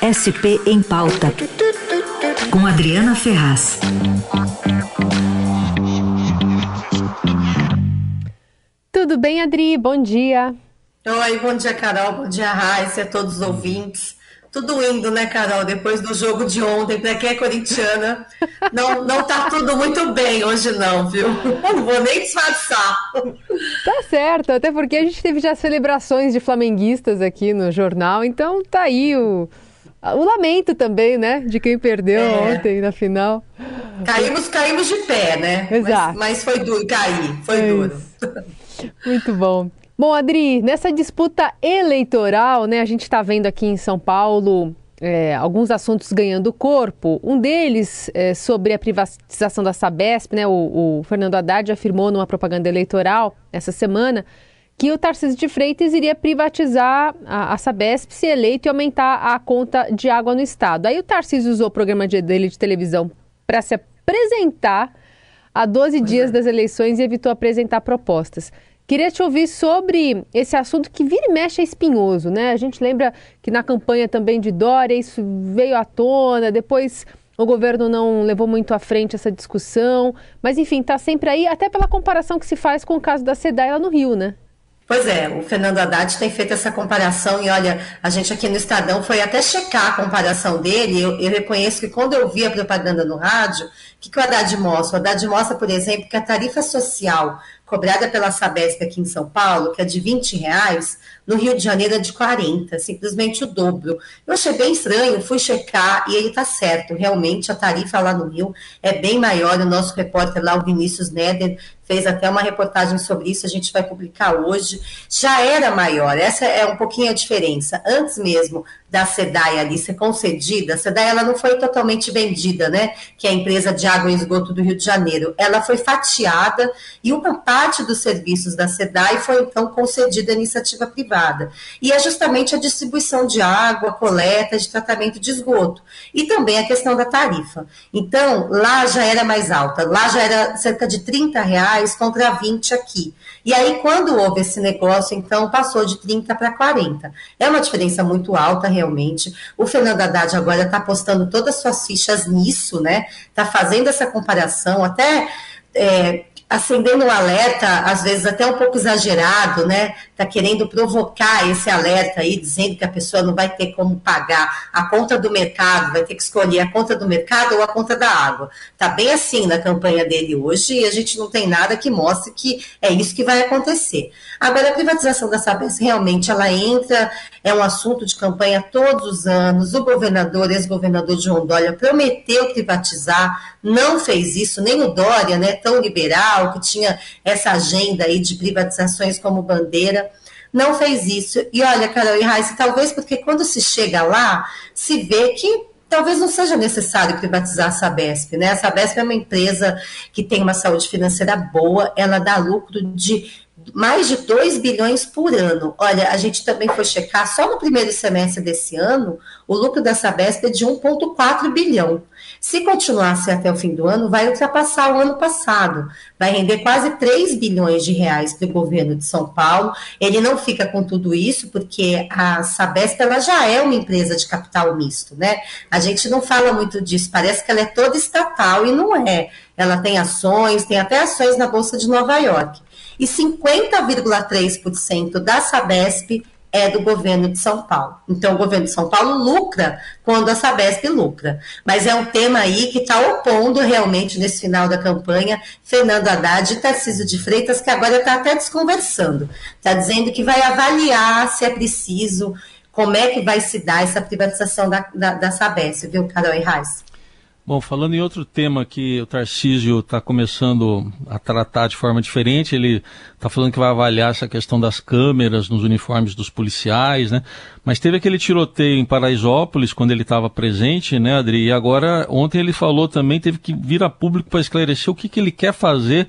SP em Pauta, com Adriana Ferraz. Tudo bem, Adri? Bom dia. Oi, bom dia, Carol. Bom dia, Raíssa, a todos os ouvintes. Tudo indo, né, Carol? Depois do jogo de ontem, para quem é corintiana, não, não tá tudo muito bem hoje, não, viu? Não vou nem disfarçar. Tá certo, até porque a gente teve já celebrações de flamenguistas aqui no jornal, então tá aí o, o lamento também, né, de quem perdeu é. ontem na final. Caímos, caímos de pé, né? Exato. Mas, mas foi duro cair, foi é duro. Muito bom. Bom, Adri, nessa disputa eleitoral, né, a gente está vendo aqui em São Paulo é, alguns assuntos ganhando corpo. Um deles é sobre a privatização da Sabesp, né? O, o, Fernando Haddad afirmou numa propaganda eleitoral essa semana que o Tarcísio de Freitas iria privatizar a, a Sabesp se eleito e aumentar a conta de água no estado. Aí o Tarcísio usou o programa dele de televisão para se apresentar a 12 dias é. das eleições e evitou apresentar propostas. Queria te ouvir sobre esse assunto que vira e mexe é espinhoso, né? A gente lembra que na campanha também de Dória isso veio à tona, depois o governo não levou muito à frente essa discussão, mas enfim, está sempre aí, até pela comparação que se faz com o caso da SEDAI lá no Rio, né? Pois é, o Fernando Haddad tem feito essa comparação e olha, a gente aqui no Estadão foi até checar a comparação dele. Eu, eu reconheço que quando eu vi a propaganda no rádio, o que, que o Haddad mostra? O Haddad mostra, por exemplo, que a tarifa social cobrada pela Sabesp aqui em São Paulo, que é de 20 reais, no Rio de Janeiro é de 40, simplesmente o dobro. Eu achei bem estranho, fui checar e ele está certo, realmente a tarifa lá no Rio é bem maior. O nosso repórter lá, o Vinícius Neder, fez até uma reportagem sobre isso, a gente vai publicar hoje. Já era maior, essa é um pouquinho a diferença. Antes mesmo da SEDAI ali ser concedida, a SEDAI ela não foi totalmente vendida, né? Que é a empresa de água e esgoto do Rio de Janeiro. Ela foi fatiada e uma parte dos serviços da SEDAI foi então concedida à iniciativa privada. E é justamente a distribuição de água, coleta, de tratamento de esgoto. E também a questão da tarifa. Então, lá já era mais alta, lá já era cerca de 30 reais contra 20 aqui. E aí, quando houve esse negócio, então passou de 30 para 40. É uma diferença muito alta, realmente. O Fernando Haddad agora está apostando todas as suas fichas nisso, né? Está fazendo essa comparação, até é, acendendo um alerta, às vezes até um pouco exagerado, né? Está querendo provocar esse alerta aí, dizendo que a pessoa não vai ter como pagar a conta do mercado, vai ter que escolher a conta do mercado ou a conta da água. Está bem assim na campanha dele hoje e a gente não tem nada que mostre que é isso que vai acontecer. Agora, a privatização da Sabesp realmente ela entra, é um assunto de campanha todos os anos. O governador, ex-governador de Rondônia, prometeu privatizar, não fez isso, nem o Dória, né, tão liberal que tinha essa agenda aí de privatizações como bandeira, não fez isso. E olha, Carol e Raíssa, talvez porque quando se chega lá, se vê que talvez não seja necessário privatizar a Sabesp, né? A Sabesp é uma empresa que tem uma saúde financeira boa, ela dá lucro de mais de 2 bilhões por ano. Olha, a gente também foi checar, só no primeiro semestre desse ano, o lucro da Sabesp é de 1,4 bilhão. Se continuasse até o fim do ano, vai ultrapassar o ano passado, vai render quase 3 bilhões de reais para o governo de São Paulo. Ele não fica com tudo isso, porque a Sabesp ela já é uma empresa de capital misto, né? A gente não fala muito disso, parece que ela é toda estatal e não é. Ela tem ações, tem até ações na Bolsa de Nova York. E 50,3% da Sabesp é do governo de São Paulo. Então, o governo de São Paulo lucra quando a Sabesp lucra. Mas é um tema aí que está opondo realmente nesse final da campanha Fernando Haddad e Tarcísio de Freitas, que agora está até desconversando. Está dizendo que vai avaliar se é preciso, como é que vai se dar essa privatização da, da, da Sabesp, viu, Carol e Reis? Bom, falando em outro tema que o Tarcísio está começando a tratar de forma diferente, ele está falando que vai avaliar essa questão das câmeras nos uniformes dos policiais, né? Mas teve aquele tiroteio em Paraisópolis quando ele estava presente, né, Adri? E agora, ontem ele falou também, teve que vir a público para esclarecer o que, que ele quer fazer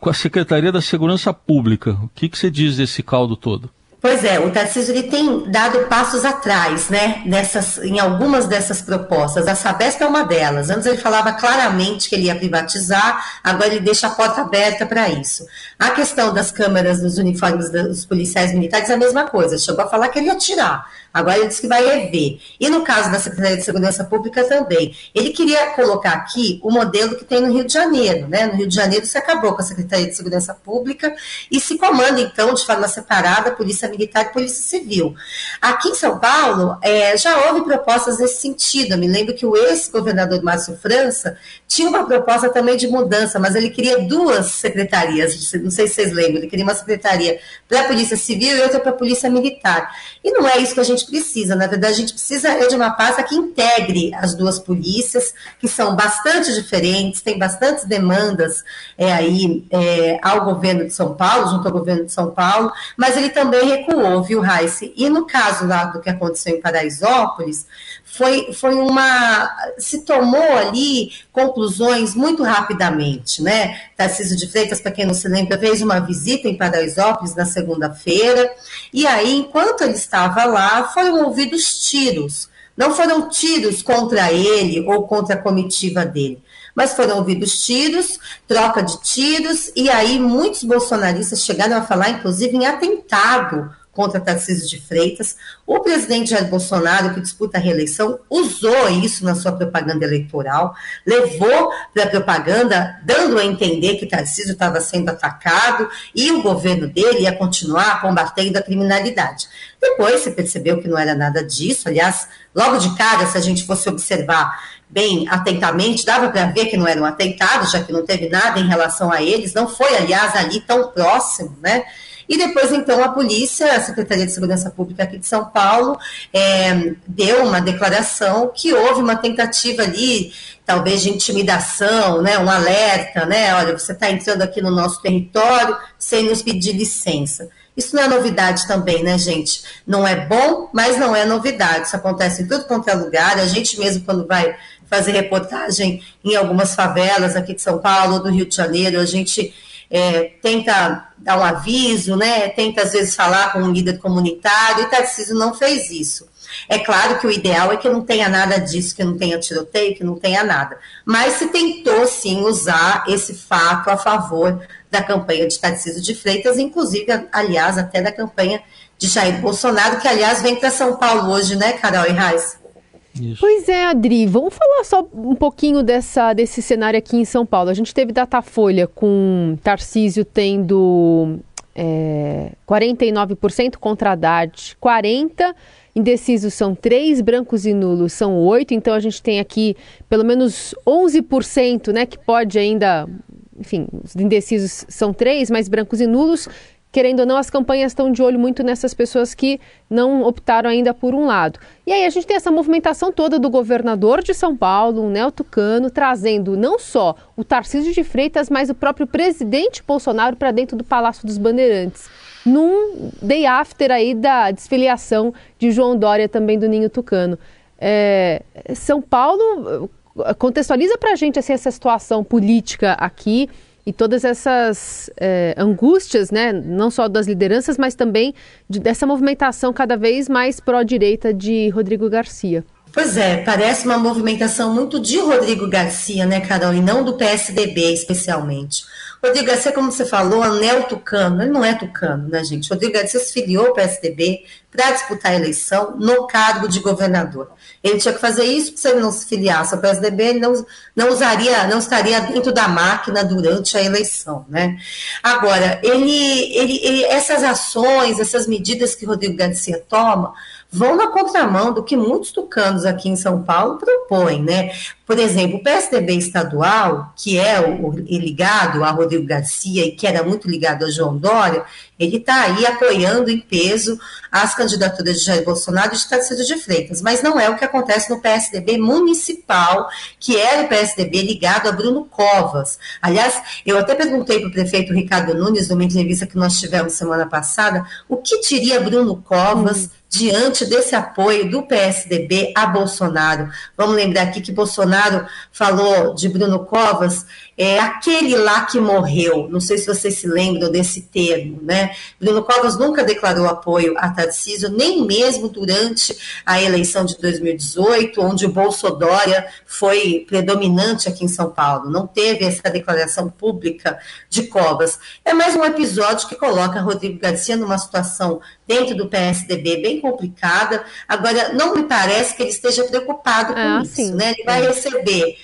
com a Secretaria da Segurança Pública. O que, que você diz desse caldo todo? Pois é, o Tarcísio ele tem dado passos atrás, né, nessas, em algumas dessas propostas. A Sabesp é uma delas. Antes ele falava claramente que ele ia privatizar, agora ele deixa a porta aberta para isso. A questão das câmeras nos uniformes dos policiais militares é a mesma coisa. Chegou a falar que ele ia tirar. Agora ele disse que vai rever. E no caso da Secretaria de Segurança Pública também. Ele queria colocar aqui o modelo que tem no Rio de Janeiro. Né? No Rio de Janeiro se acabou com a Secretaria de Segurança Pública e se comanda, então, de forma separada, a Polícia Militar e Polícia Civil. Aqui em São Paulo, é, já houve propostas nesse sentido. Eu me lembro que o ex-governador Márcio França tinha uma proposta também de mudança, mas ele queria duas secretarias. Não sei se vocês lembram, ele queria uma secretaria para a Polícia Civil e outra para a Polícia Militar. E não é isso que a gente precisa. Na verdade, a gente precisa de uma pasta que integre as duas polícias, que são bastante diferentes, tem bastantes demandas é, aí é, ao governo de São Paulo, junto ao governo de São Paulo, mas ele também recuou, viu, Raice? E no caso lá do que aconteceu em Paraisópolis, foi, foi uma. se tomou ali conclusões muito rapidamente, né? Tarcísio de Freitas, para quem não se lembra, fez uma visita em Paraisópolis na segunda-feira, e aí, enquanto ele estava lá, foram ouvidos tiros. Não foram tiros contra ele ou contra a comitiva dele, mas foram ouvidos tiros, troca de tiros, e aí muitos bolsonaristas chegaram a falar, inclusive, em atentado contra Tarcísio de Freitas. O presidente Jair Bolsonaro, que disputa a reeleição, usou isso na sua propaganda eleitoral, levou para a propaganda, dando a entender que Tarcísio estava sendo atacado e o governo dele ia continuar combatendo a criminalidade. Depois se percebeu que não era nada disso, aliás, logo de cara, se a gente fosse observar bem atentamente, dava para ver que não era um atentado, já que não teve nada em relação a eles, não foi, aliás, ali tão próximo, né? E depois, então, a polícia, a Secretaria de Segurança Pública aqui de São Paulo, é, deu uma declaração que houve uma tentativa ali, talvez de intimidação, né, um alerta, né, olha, você está entrando aqui no nosso território sem nos pedir licença. Isso não é novidade também, né, gente? Não é bom, mas não é novidade. Isso acontece em tudo quanto é lugar. A gente mesmo, quando vai fazer reportagem em algumas favelas aqui de São Paulo, do Rio de Janeiro, a gente é, tenta dar um aviso, né? Tenta às vezes falar com um líder comunitário, e Tarcísio não fez isso. É claro que o ideal é que não tenha nada disso, que não tenha tiroteio, que não tenha nada. Mas se tentou sim usar esse fato a favor da campanha de Tarcísio de Freitas, inclusive, aliás, até da campanha de Jair Bolsonaro, que aliás vem para São Paulo hoje, né, Carol e Reis? Isso. Pois é, Adri, vamos falar só um pouquinho dessa, desse cenário aqui em São Paulo. A gente teve Datafolha com Tarcísio tendo é, 49% contra Haddad, 40%. Indecisos são 3, brancos e nulos são 8, então a gente tem aqui pelo menos 11%, né, que pode ainda, enfim, os indecisos são 3, mas brancos e nulos querendo ou não, as campanhas estão de olho muito nessas pessoas que não optaram ainda por um lado. E aí a gente tem essa movimentação toda do governador de São Paulo, o Nel Tucano, trazendo não só o Tarcísio de Freitas, mas o próprio presidente Bolsonaro para dentro do Palácio dos Bandeirantes. Num day after aí da desfiliação de João Dória, também do Ninho Tucano. É, São Paulo contextualiza para a gente assim, essa situação política aqui e todas essas é, angústias, né, não só das lideranças, mas também de, dessa movimentação cada vez mais pró-direita de Rodrigo Garcia. Pois é, parece uma movimentação muito de Rodrigo Garcia, né, Carol, e não do PSDB especialmente. Rodrigo Garcia, como você falou, anel tucano, ele não é tucano, né, gente? Rodrigo Garcia se filiou ao PSDB para disputar a eleição no cargo de governador. Ele tinha que fazer isso, se ele não se filiasse ao PSDB, ele não, não usaria, não estaria dentro da máquina durante a eleição, né? Agora, ele, ele, ele essas ações, essas medidas que Rodrigo Garcia toma, vão na contramão do que muitos tucanos aqui em São Paulo propõem, né? Por exemplo, o PSDB estadual, que é o, ligado a Rodrigo Garcia e que era muito ligado a João Dória, ele está aí apoiando em peso as candidaturas de Jair Bolsonaro e de Tarcísio de Freitas, mas não é o que acontece no PSDB municipal, que era o PSDB ligado a Bruno Covas. Aliás, eu até perguntei para o prefeito Ricardo Nunes, numa entrevista que nós tivemos semana passada, o que diria Bruno Covas hum. diante desse apoio do PSDB a Bolsonaro. Vamos lembrar aqui que Bolsonaro falou de Bruno Covas é aquele lá que morreu. Não sei se vocês se lembram desse termo, né? Bruno Covas nunca declarou apoio a Tarcísio, nem mesmo durante a eleição de 2018, onde o Bolsonaro foi predominante aqui em São Paulo. Não teve essa declaração pública de Covas. É mais um episódio que coloca Rodrigo Garcia numa situação dentro do PSDB bem complicada. Agora, não me parece que ele esteja preocupado com ah, isso, sim. né? Ele vai receber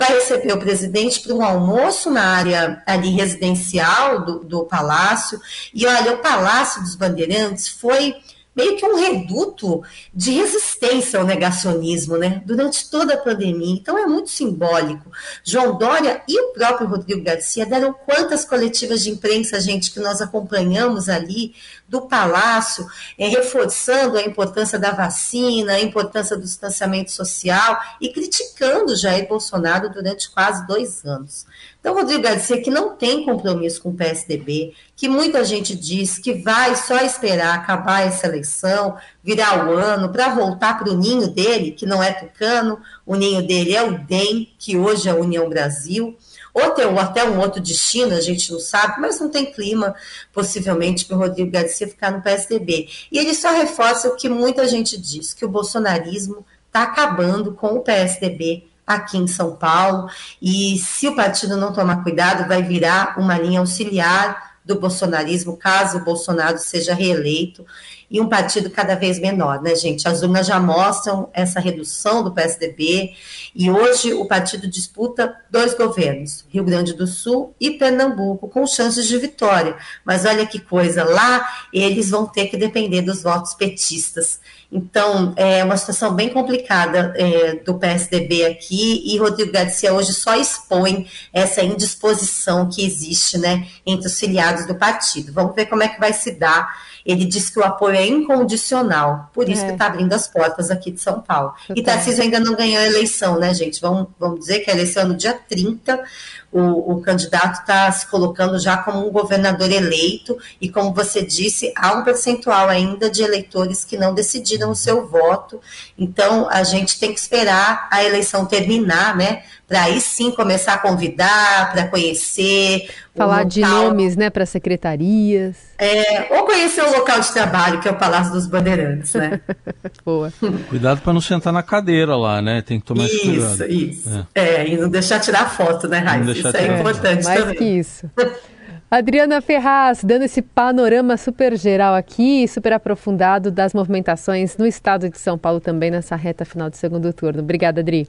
vai receber o presidente para um almoço na área ali residencial do, do palácio. E olha, o Palácio dos Bandeirantes foi meio que um reduto de resistência ao negacionismo, né? Durante toda a pandemia. Então é muito simbólico. João Dória e o próprio Rodrigo Garcia deram quantas coletivas de imprensa, gente, que nós acompanhamos ali do Palácio, é, reforçando a importância da vacina, a importância do distanciamento social e criticando Jair Bolsonaro durante quase dois anos. Então, Rodrigo Garcia, que não tem compromisso com o PSDB, que muita gente diz que vai só esperar acabar essa eleição, virar o ano, para voltar para o ninho dele, que não é tucano, o ninho dele é o DEM, que hoje é a União Brasil, ou tem até um outro destino, a gente não sabe, mas não tem clima, possivelmente, para o Rodrigo Garcia ficar no PSDB. E ele só reforça o que muita gente diz, que o bolsonarismo está acabando com o PSDB aqui em São Paulo, e se o partido não tomar cuidado, vai virar uma linha auxiliar do bolsonarismo, caso o Bolsonaro seja reeleito, e um partido cada vez menor, né, gente? As urnas já mostram essa redução do PSDB, e hoje o partido disputa dois governos, Rio Grande do Sul e Pernambuco, com chances de vitória. Mas olha que coisa, lá eles vão ter que depender dos votos petistas. Então, é uma situação bem complicada é, do PSDB aqui, e Rodrigo Garcia hoje só expõe essa indisposição que existe né, entre os filiados do partido. Vamos ver como é que vai se dar ele diz que o apoio é incondicional, por isso é. que está abrindo as portas aqui de São Paulo. E Tarcísio ainda não ganhou a eleição, né, gente? Vamos, vamos dizer que a eleição é no dia 30, o, o candidato está se colocando já como um governador eleito, e como você disse, há um percentual ainda de eleitores que não decidiram o seu voto, então a gente tem que esperar a eleição terminar, né? Para aí sim começar a convidar, para conhecer. Falar de nomes, né, para secretarias. É, ou conhecer o local de trabalho, que é o Palácio dos Bandeirantes, né? Boa. Cuidado para não sentar na cadeira lá, né? Tem que tomar isso, cuidado. Isso, isso. É. é. e não deixar tirar foto, né, Raíssa? Isso é importante mais também. que isso. Adriana Ferraz, dando esse panorama super geral aqui, super aprofundado das movimentações no estado de São Paulo também nessa reta final do segundo turno. Obrigada, Adri.